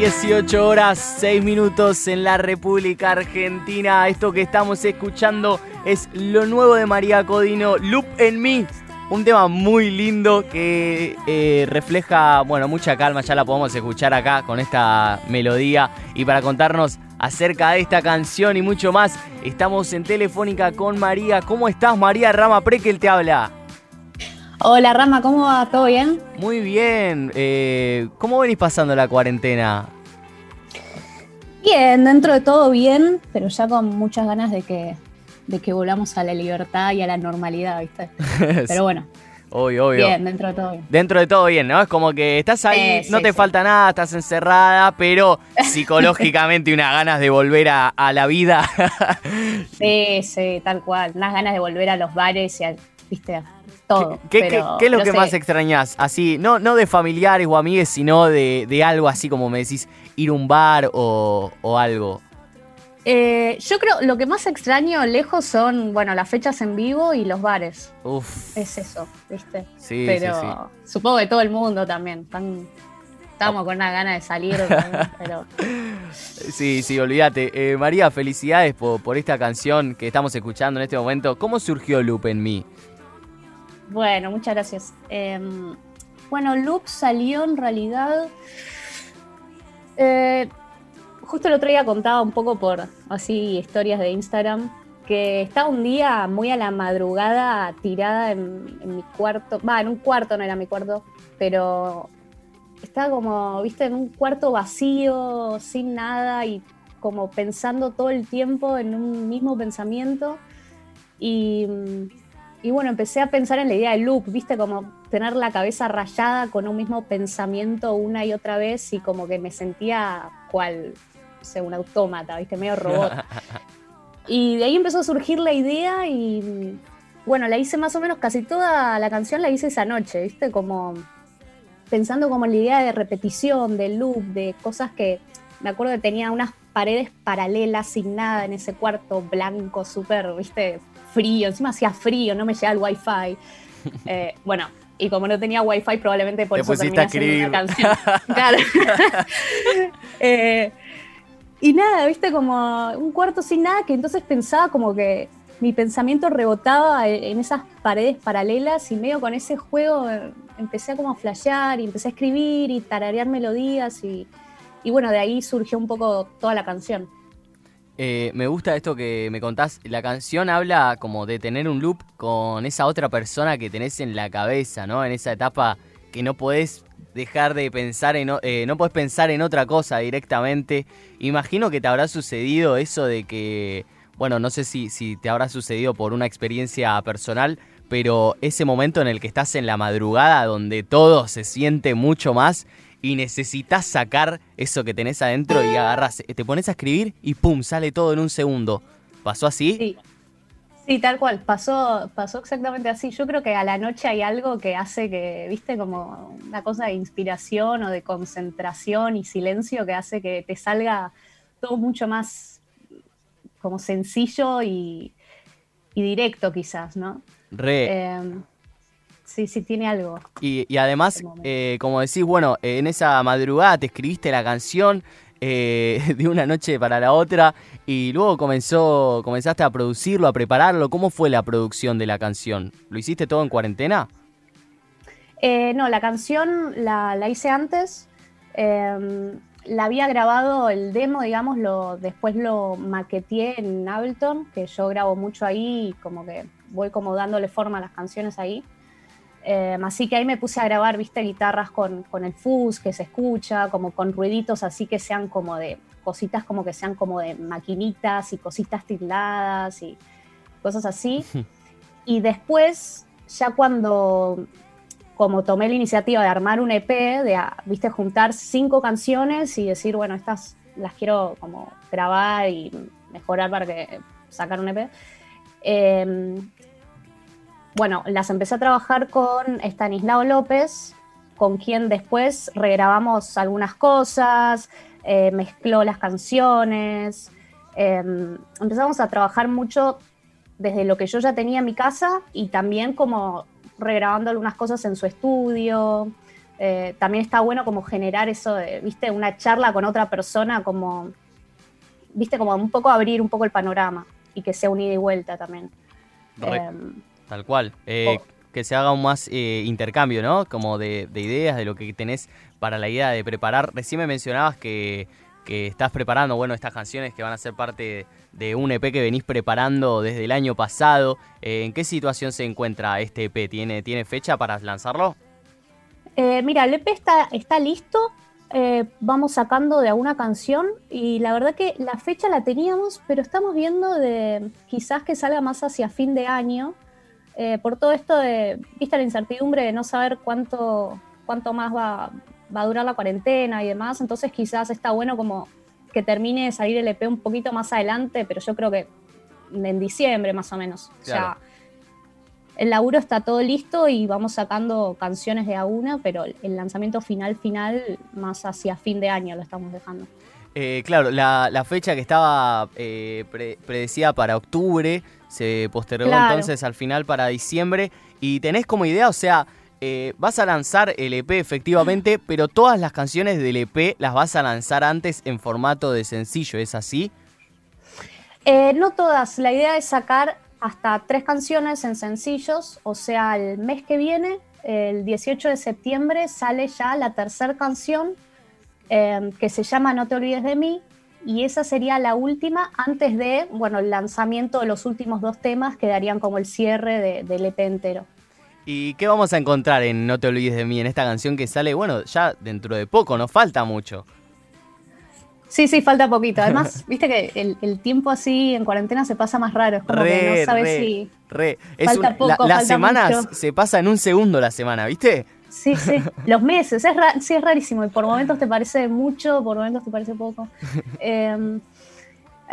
18 horas 6 minutos en la República Argentina. Esto que estamos escuchando es lo nuevo de María Codino, Loop en mí. Un tema muy lindo que eh, refleja, bueno, mucha calma, ya la podemos escuchar acá con esta melodía. Y para contarnos acerca de esta canción y mucho más, estamos en Telefónica con María. ¿Cómo estás, María Rama Prekel te habla? Hola Rama, ¿cómo va? ¿Todo bien? Muy bien. Eh, ¿Cómo venís pasando la cuarentena? Bien, dentro de todo bien, pero ya con muchas ganas de que, de que volvamos a la libertad y a la normalidad, ¿viste? Pero bueno. Obvio, obvio. Bien, dentro de todo bien. Dentro de todo bien, ¿no? Es como que estás ahí, no te falta nada, estás encerrada, pero psicológicamente unas ganas de volver a, a, la vida. sí, sí, tal cual. Unas ganas de volver a los bares y a, viste, todo. ¿Qué, es lo que más extrañas? Así, no, no de familiares o amigues, sino de, algo así como me decís, ir a un bar o, algo. Eh, yo creo lo que más extraño lejos son, bueno, las fechas en vivo y los bares. Uf. Es eso, ¿viste? Sí, pero supongo que todo el mundo también. estamos con una gana de salir, pero... Sí, sí, olvídate. Eh, María, felicidades por, por, esta canción que estamos escuchando en este momento. ¿Cómo surgió Loop en mí? Bueno, muchas gracias. Em, bueno, Loop salió en realidad. Eh, justo el otro día contaba un poco por así historias de Instagram que estaba un día muy a la madrugada tirada en, mi cuarto. Va, en un cuarto, no era mi cuarto, pero estaba como, viste, en un cuarto vacío, sin nada y como pensando todo el tiempo en un mismo pensamiento. Y y bueno, empecé a pensar en la idea de loop, viste, como tener la cabeza rayada con un mismo pensamiento una y otra vez y como que me sentía cual, no un autómata, viste, medio robot. y de ahí empezó a surgir la idea y bueno, la hice más o menos casi toda la canción la hice esa noche, viste, como pensando como en la idea de repetición, de loop, de cosas que me acuerdo que tenía unas paredes paralelas sin nada en ese cuarto blanco, súper, viste, frío, encima hacía frío, no me llegaba el wifi. Eh, bueno, y como no tenía wifi, probablemente por eso terminé haciendo una canción. claro. Eh, y nada, viste, como un cuarto sin nada, que entonces pensaba como que mi pensamiento rebotaba en esas paredes paralelas y medio con ese juego eh, empecé a como a flashear y empecé a escribir y tararear melodías y, y bueno, de ahí surgió un poco toda la canción. Eh, me gusta esto que me contás. La canción habla como de tener un loop con esa otra persona que tenés en la cabeza, ¿no? En esa etapa que no podés dejar de pensar en... Eh, no pensar en otra cosa directamente. Imagino que te habrá sucedido eso de que... Bueno, no sé si, si te habrá sucedido por una experiencia personal, pero ese momento en el que estás en la madrugada donde todo se siente mucho más y necesitas sacar eso que tenés adentro y agarras, te pones a escribir y pum, sale todo en un segundo. ¿Pasó así? Sí. Sí, tal cual, pasó, pasó exactamente así. Yo creo que a la noche hay algo que hace que, viste, como una cosa de inspiración o de concentración y silencio que hace que te salga todo mucho más como sencillo y, directo quizás, ¿no? Re. Em, Sí, sí, tiene algo. Y, además, eh, como decís, bueno, en esa madrugada te escribiste la canción eh, de una noche para la otra y luego comenzó, comenzaste a producirlo, a prepararlo. ¿Cómo fue la producción de la canción? ¿Lo hiciste todo en cuarentena? Eh, no, la canción la, hice antes. Em, la había grabado el demo, digamos, lo, después lo maqueteé en Ableton, que yo grabo mucho ahí y como que voy como dándole forma a las canciones ahí. Em, así que ahí me puse a grabar, viste, guitarras con, el fuzz que se escucha, como con ruiditos así que sean como de cositas como que sean como de maquinitas y cositas tildadas y cosas así. y después, ya cuando como tomé la iniciativa de armar un EP, de, viste, juntar cinco canciones y decir, bueno, estas las quiero como grabar y mejorar para que sacar un EP. Eh, bueno, las empecé a trabajar con Stanislao López, con quien después regrabamos algunas cosas, eh, mezcló las canciones. Em, empezamos a trabajar mucho desde lo que yo ya tenía en mi casa y también como regrabando algunas cosas en su estudio. Eh, también está bueno como generar eso de, viste, una charla con otra persona, como, viste, como un poco abrir un poco el panorama y que sea un ida y vuelta también. Em, tal cual. Eh, que se haga un más eh, intercambio, ¿no? Como de, ideas, de lo que tenés para la idea de preparar. Recién me mencionabas que, estás preparando, bueno, estas canciones que van a ser parte de un EP que venís preparando desde el año pasado. Eh, ¿En qué situación se encuentra este EP? ¿Tiene, ¿tiene fecha para lanzarlo? mira, el EP está, está listo. vamos sacando de alguna canción y la verdad que la fecha la teníamos, pero estamos viendo de quizás que salga más hacia fin de año eh, por todo esto de, vista la incertidumbre de no saber cuánto, cuánto más va, a durar la cuarentena y demás, entonces quizás está bueno como que termine de salir el EP un poquito más adelante, pero yo creo que en diciembre más o menos. O sea, el laburo está todo listo y vamos sacando canciones de a una, pero el lanzamiento final, final, más hacia fin de año lo estamos dejando. Eh, claro, la, fecha que estaba eh, predecida para octubre se postergó entonces al final para diciembre. Y tenés como idea, o sea, eh, vas a lanzar el EP efectivamente, pero todas las canciones del EP las vas a lanzar antes en formato de sencillo, ¿es así? no todas, la idea es sacar hasta tres canciones en sencillos, o sea, el mes que viene, el 18 de septiembre, sale ya la tercera canción Em, que se llama No te olvides de mí, y esa sería la última antes de, bueno, el lanzamiento de los últimos dos temas que darían como el cierre del EP entero. ¿Y qué vamos a encontrar en No te olvides de mí, en esta canción que sale, bueno, ya dentro de poco, no falta mucho? Sí, sí, falta poquito. Además, viste que el, tiempo así en cuarentena se pasa más raro. Es como que no sabes si. Re. falta poco, las semanas se pasa en un segundo la semana, ¿viste? Sí, sí, los meses, es sí, es rarísimo y por momentos te parece mucho, por momentos te parece poco. Em,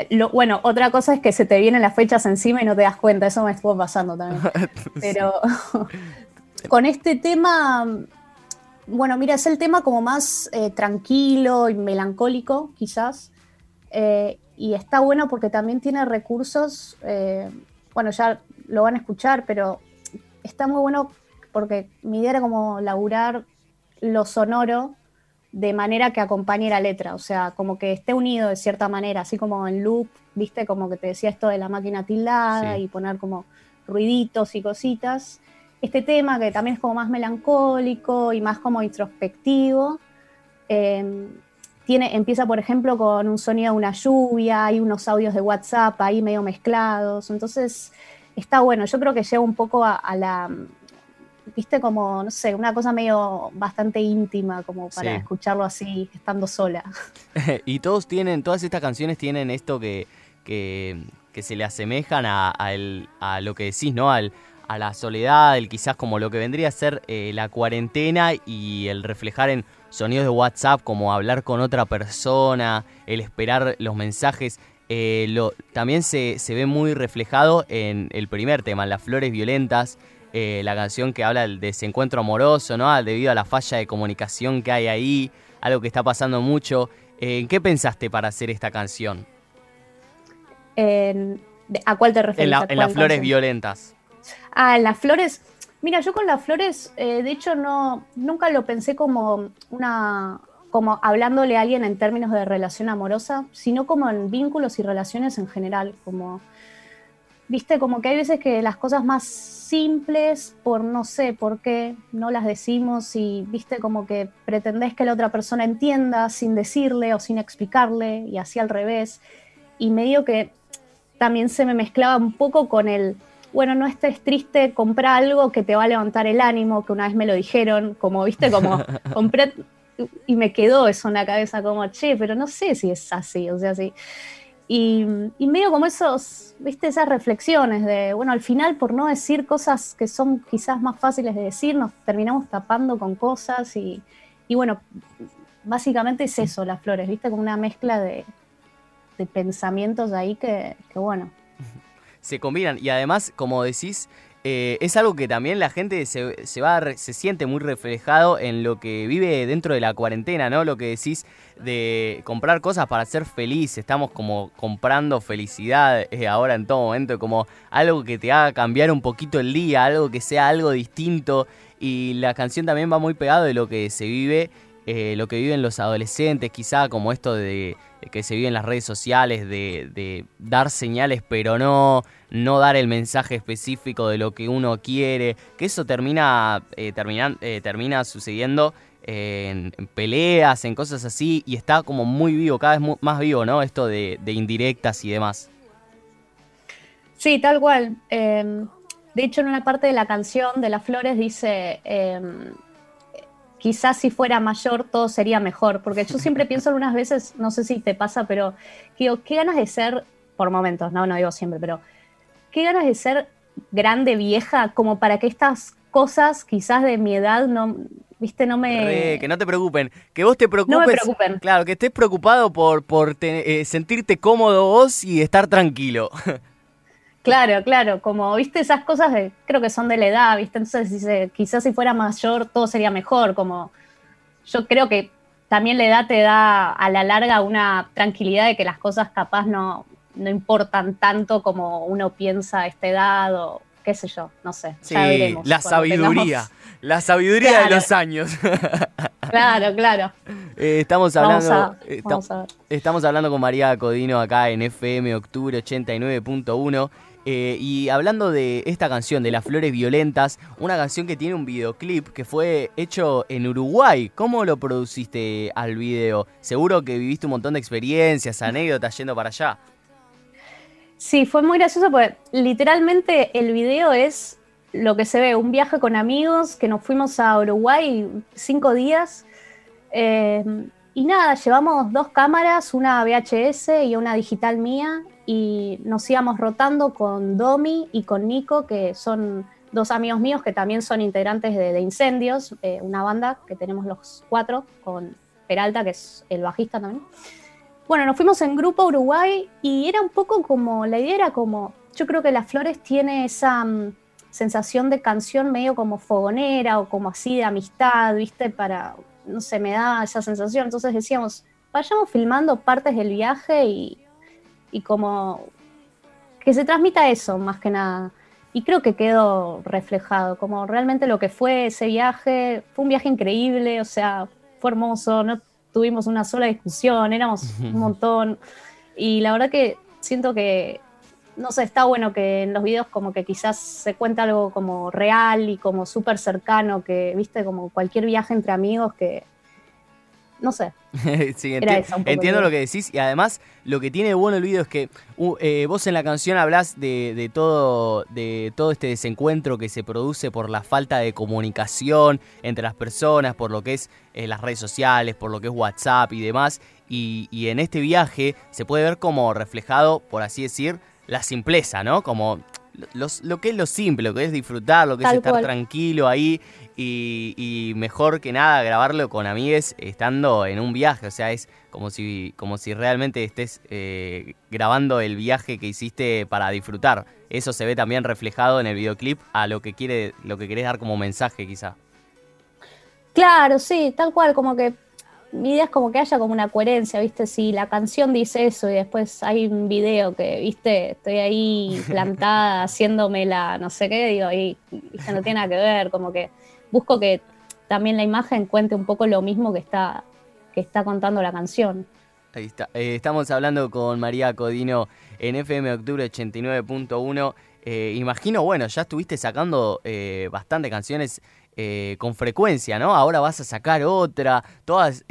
lo, bueno, otra cosa es que se te vienen las fechas encima y no te das cuenta, eso me estuvo pasando también. Pero con este tema, bueno, mira, es el tema como más eh, tranquilo y melancólico, quizás. Eh, y está bueno porque también tiene recursos, eh, bueno, ya lo van a escuchar, pero está muy bueno porque mi idea era como laburar lo sonoro de manera que acompañe la letra, o sea, como que esté unido de cierta manera, así como en loop, viste, como que te decía esto de la máquina tildada y poner como ruiditos y cositas. Este tema que también es como más melancólico y más como introspectivo, em, tiene, empieza por ejemplo con un sonido de una lluvia, hay unos audios de WhatsApp ahí medio mezclados, entonces está bueno, yo creo que lleva un poco a la, viste como, no sé, una cosa medio bastante íntima como para escucharlo así, estando sola. y todos tienen, todas estas canciones tienen esto que, que, se le asemejan a, a, lo que decís, ¿no? Al, a la soledad, el quizás como lo que vendría a ser eh, la cuarentena y el reflejar en sonidos de WhatsApp como hablar con otra persona, el esperar los mensajes. Eh, lo, también se, se ve muy reflejado en el primer tema, Las Flores Violentas, eh, la canción que habla del desencuentro amoroso, ¿no? Debido a la falla de comunicación que hay ahí, algo que está pasando mucho. ¿En eh, qué pensaste para hacer esta canción? ¿A cuál te refieres? En, las flores violentas. Ah, en las flores. Mira, yo con las flores, eh, de hecho, no, nunca lo pensé como una, como hablándole a alguien en términos de relación amorosa, sino como en vínculos y relaciones en general, como viste, como que hay veces que las cosas más simples, por no sé por qué, no las decimos y, viste, como que pretendés que la otra persona entienda sin decirle o sin explicarle y así al revés. Y medio que también se me mezclaba un poco con el, bueno, no estés triste, compra algo que te va a levantar el ánimo, que una vez me lo dijeron, como, viste, como compré y me quedó eso en la cabeza, como, che, pero no sé si es así, o sea, sí. Y, medio como esos, viste, esas reflexiones de, bueno, al final por no decir cosas que son quizás más fáciles de decir, nos terminamos tapando con cosas y, bueno, básicamente es eso, las flores, viste, como una mezcla de, pensamientos ahí que, que, bueno. Se combinan y además, como decís, eh, es algo que también la gente se, se, va, se siente muy reflejado en lo que vive dentro de la cuarentena, ¿no? Lo que decís de comprar cosas para ser feliz, estamos como comprando felicidad eh, ahora en todo momento, como algo que te haga cambiar un poquito el día, algo que sea algo distinto. y la canción también va muy pegado de lo que se vive, eh, lo que viven los adolescentes, quizá como esto de, que se vive en las redes sociales, de, dar señales pero no, no dar el mensaje específico de lo que uno quiere, que eso termina, eh, eh, termina sucediendo en, peleas, en cosas así, y está como muy vivo, cada vez más vivo, ¿no? Esto de, indirectas y demás. Sí, tal cual. Em, de hecho, en una parte de la canción de Las Flores dice, em, quizás si fuera mayor todo sería mejor, porque yo siempre pienso algunas veces, no sé si te pasa, pero digo, qué ganas de ser, por momentos, no, no digo siempre, pero qué ganas de ser grande, vieja, como para que estas cosas quizás de mi edad no, viste, no me... que no te preocupen, que vos te preocupes... No me preocupen. Claro, que estés preocupado por, por eh, sentirte cómodo vos y estar tranquilo. Claro, claro, como viste esas cosas de, creo que son de la edad, viste, entonces dice, quizás si fuera mayor todo sería mejor, como yo creo que también la edad te da a la larga una tranquilidad de que las cosas capaz no, no importan tanto como uno piensa a esta edad o qué sé yo, no sé. Sí, la sabiduría, la sabiduría de los años. claro, claro. Eh, estamos hablando, eh, estamos hablando con María Codino acá en FM Octubre 89.1 eh, y hablando de esta canción, de Las Flores Violentas, una canción que tiene un videoclip que fue hecho en Uruguay. ¿Cómo lo produciste al video? Seguro que viviste un montón de experiencias, anécdotas yendo para allá. Sí, fue muy gracioso porque literalmente el video es lo que se ve, un viaje con amigos que nos fuimos a Uruguay cinco días. Eh, y nada, llevamos dos cámaras, una VHS y una digital mía, y nos íbamos rotando con Domi y con Nico, que son dos amigos míos que también son integrantes de, Incendios, eh, una banda que tenemos los cuatro, con Peralta, que es el bajista también. Bueno, nos fuimos en grupo a Uruguay y era un poco como, la idea era como, yo creo que Las Flores tiene esa mm, sensación de canción medio como fogonera o como así de amistad, ¿viste? Para, no sé, me da esa sensación. Entonces decíamos, vayamos filmando partes del viaje y, y como que se transmita eso más que nada. Y creo que quedó reflejado, como realmente lo que fue ese viaje, fue un viaje increíble, o sea, fue hermoso, no tuvimos una sola discusión, éramos un montón. Y la verdad que siento que, no sé, está bueno que en los videos como que quizás se cuenta algo como real y como súper cercano, que, viste, como cualquier viaje entre amigos que, no sé. entiendo lo que decís y además lo que tiene bueno el video es que eh, vos en la canción hablas de, todo, de todo este desencuentro que se produce por la falta de comunicación entre las personas, por lo que es eh, las redes sociales, por lo que es WhatsApp y demás. Y, en este viaje se puede ver como reflejado, por así decir, la simpleza, ¿no? Como lo que es lo simple, lo que es disfrutar, lo que es estar tranquilo ahí y, mejor que nada grabarlo con amigues estando en un viaje, o sea, es como si, como si realmente estés eh, grabando el viaje que hiciste para disfrutar. Eso se ve también reflejado en el videoclip a lo que quiere, lo que querés dar como mensaje quizá. Claro, sí, tal cual, como que mi idea es como que haya como una coherencia, ¿viste? Si la canción dice eso y después hay un video que, ¿viste? Estoy ahí plantada haciéndome la no sé qué, digo, y, y no tiene nada que ver, como que busco que también la imagen cuente un poco lo mismo que está, que está contando la canción. Ahí está. Eh, estamos hablando con María Codino en FM Octubre 89.1. Eh, imagino, bueno, ya estuviste sacando eh, bastante canciones con frecuencia, ¿no? Ahora vas a sacar otra. Todas,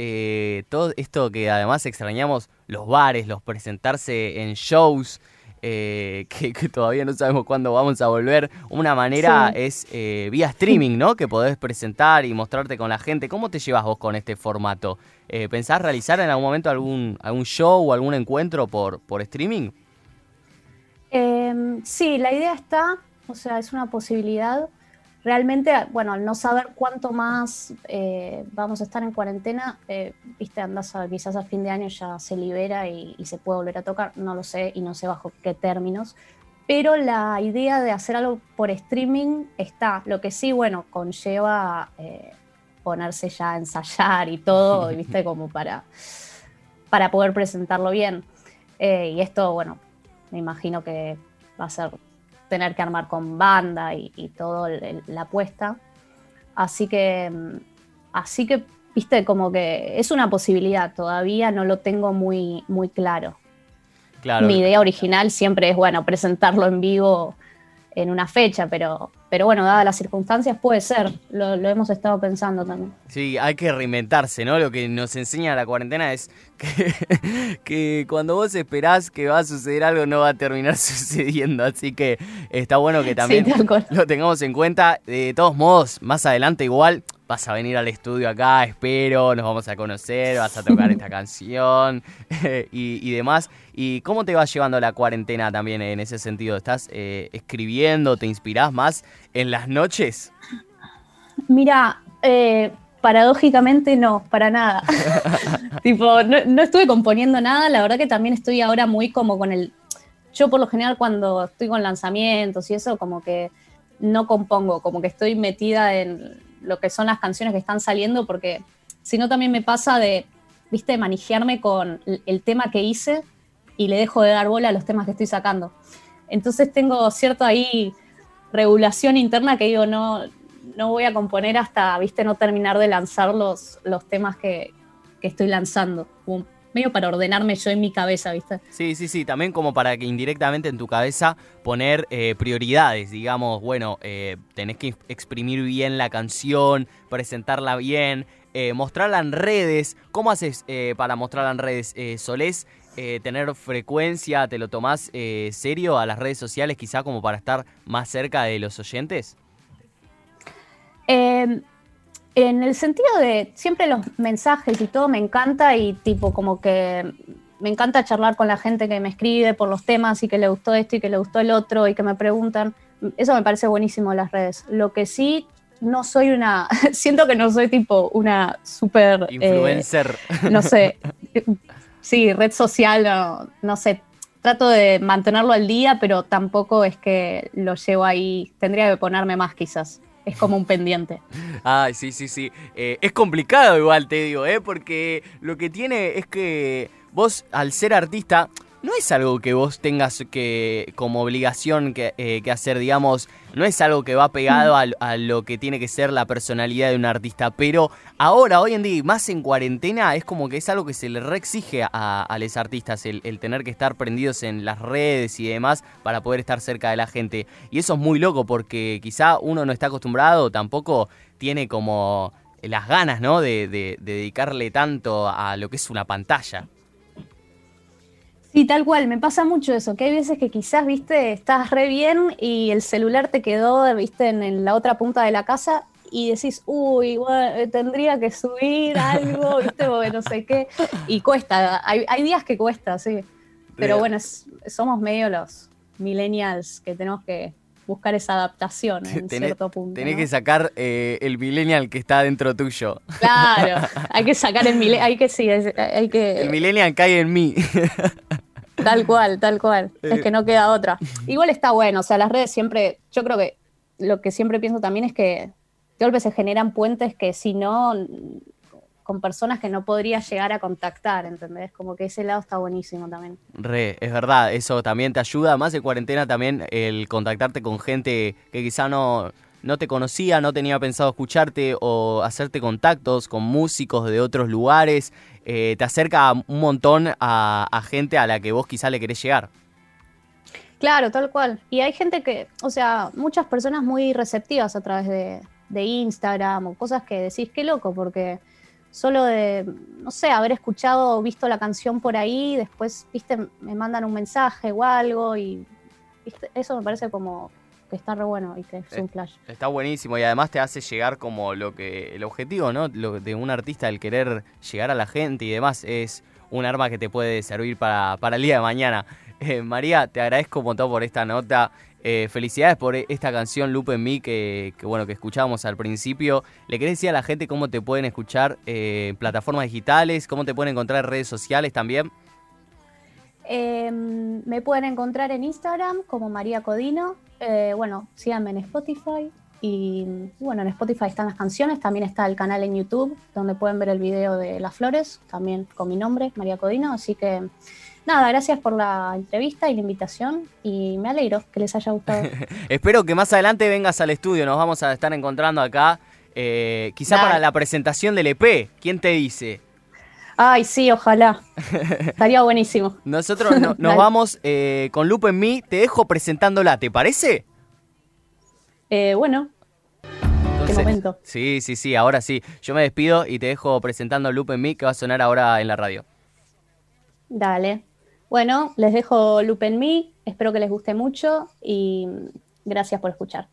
todo esto que además extrañamos, los bares, los presentarse en shows. Eh, que, todavía no sabemos cuándo vamos a volver. Una manera es eh, vía streaming, ¿no? Que podés presentar y mostrarte con la gente. ¿Cómo te llevas vos con este formato? Eh, ¿Pensás realizar en algún momento algún, algún show o algún encuentro por, por streaming? Em, sí, la idea está, o sea, es una posibilidad realmente, bueno, al no saber cuánto más eh, vamos a estar en cuarentena, eh, viste, andas a, quizás a fin de año ya se libera y, se puede volver a tocar, no lo sé y no sé bajo qué términos, pero la idea de hacer algo por streaming está, lo que sí, bueno, conlleva eh, ponerse ya a ensayar y todo, viste, como para, para poder presentarlo bien. y esto, bueno, me imagino que va a ser tener que armar con banda y, todo la apuesta. Así que, mm, así que, viste, como que es una posibilidad, todavía no lo tengo muy, muy claro. Claro. Mi idea original siempre es, bueno, presentarlo en vivo en una fecha, pero, pero bueno, dadas las circunstancias puede ser, lo, hemos estado pensando también. Sí, hay que reinventarse, ¿no? Lo que nos enseña la cuarentena es que, que, cuando vos esperás que va a suceder algo no va a terminar sucediendo, así que está bueno que también lo tengamos en cuenta. De todos modos, más adelante igual vas a venir al estudio acá, espero, nos vamos a conocer, vas a tocar esta canción y, demás. ¿Y cómo te va llevando la cuarentena también en ese sentido? ¿Estás eh, escribiendo, te inspirás más en las noches? Mira, eh, paradójicamente no, para nada. tipo, no, no estuve componiendo nada, la verdad que también estoy ahora muy como con el... Yo por lo general cuando estoy con lanzamientos y eso, como que no compongo, como que estoy metida en lo que son las canciones que están saliendo, porque si no también me pasa de, viste, manejarme con el tema que hice y le dejo de dar bola a los temas que estoy sacando. Entonces tengo cierto ahí regulación interna que digo, no, no voy a componer hasta, viste, no terminar de lanzar los, los temas que, que estoy lanzando medio para ordenarme yo en mi cabeza, ¿viste? Sí, sí, sí, también como para que indirectamente en tu cabeza poner eh, prioridades, digamos, bueno, eh, tenés que exprimir bien la canción, presentarla bien, eh, mostrarla en redes. ¿Cómo haces para mostrarla en redes? ¿Solés tener frecuencia, te lo tomás serio a las redes sociales quizá como para estar más cerca de los oyentes? Eh, en el sentido de siempre los mensajes y todo me encanta y tipo como que me encanta charlar con la gente que me escribe por los temas y que le gustó esto y que le gustó el otro y que me preguntan. Eso me parece buenísimo en las redes. Lo que sí no soy una, siento que no soy tipo una super... Eh, Influencer. no sé, sí, red social, no, no sé, trato de mantenerlo al día, pero tampoco es que lo llevo ahí, tendría que ponerme más quizás es como un pendiente. Ay, sí, sí, sí. Eh, es complicado igual, te digo, ¿eh? Porque lo que tiene es que vos, al ser artista, no es algo que vos tengas que como obligación eh, que, hacer, digamos, no es algo que va pegado mm. a, lo que tiene que ser la personalidad de un artista, pero ahora, hoy en día, más en cuarentena, es como que es algo que se le reexige a, a los artistas, el, el, tener que estar prendidos en las redes y demás para poder estar cerca de la gente. Y eso es muy loco porque quizá uno no está acostumbrado, tampoco tiene como las ganas, ¿no? de, de dedicarle tanto a lo que es una pantalla. Sí, tal cual, me pasa mucho eso, que hay veces que quizás, viste, estás re bien y el celular te quedó, viste, en, la otra punta de la casa y decís, uy, tendría que subir algo, viste, o no sé qué, y cuesta, hay, días que cuesta, sí, pero bueno, somos medio los millennials que tenemos que buscar esa adaptación en cierto punto. Tenés que sacar eh, el millennial que está dentro tuyo. Claro, hay que sacar el millennial, hay que sí, hay que... El millennial cae en mí. Tal cual, tal cual. Es que no queda otra. Igual está bueno, o sea, las redes siempre, yo creo que lo que siempre pienso también es que de golpe se generan puentes que si no, con personas que no podrías llegar a contactar, ¿entendés? Como que ese lado está buenísimo también. Re, es verdad, eso también te ayuda, más de cuarentena también el contactarte con gente que quizá no, no te conocía, no tenía pensado escucharte o hacerte contactos con músicos de otros lugares, eh, te acerca un montón a, gente a la que vos quizá le querés llegar. Claro, tal cual. Y hay gente que, o sea, muchas personas muy receptivas a través de, de Instagram o cosas que decís, qué loco, porque solo de, no sé, haber escuchado o visto la canción por ahí, después, viste, me mandan un mensaje o algo y eso me parece como que está re bueno y que es un flash. Está buenísimo y además te hace llegar como lo que el objetivo, ¿no? Lo de un artista, el querer llegar a la gente y demás, es un arma que te puede servir para, para el día de mañana. Eh, María, te agradezco un montón por esta nota. Eh, felicidades por esta canción Loop en mí que, bueno que escuchábamos al principio. ¿Le querés decir a la gente cómo te pueden escuchar eh, en plataformas digitales? ¿Cómo te pueden encontrar en redes sociales también? Em, me pueden encontrar en Instagram como María Codino. Eh, bueno, síganme en Spotify. Y bueno, en Spotify están las canciones. También está el canal en YouTube donde pueden ver el video de Las Flores, también con mi nombre, María Codino. Así que nada, gracias por la entrevista y la invitación. Y me alegro que les haya gustado. Espero que más adelante vengas al estudio. Nos vamos a estar encontrando acá Eh, quizá Dale. para la presentación del EP, ¿quién te dice? Ay, sí, ojalá. Estaría buenísimo. Nosotros no- nos vamos eh, con Lupe en mí, te dejo presentándola, ¿te parece? Eh, bueno, Entonces- momento. Sí, sí, sí, ahora sí. Yo me despido y te dejo presentando Lupe en mí, que va a sonar ahora en la radio. dale. Bueno, les dejo Loop en mí. Espero que les guste mucho y gracias por escuchar.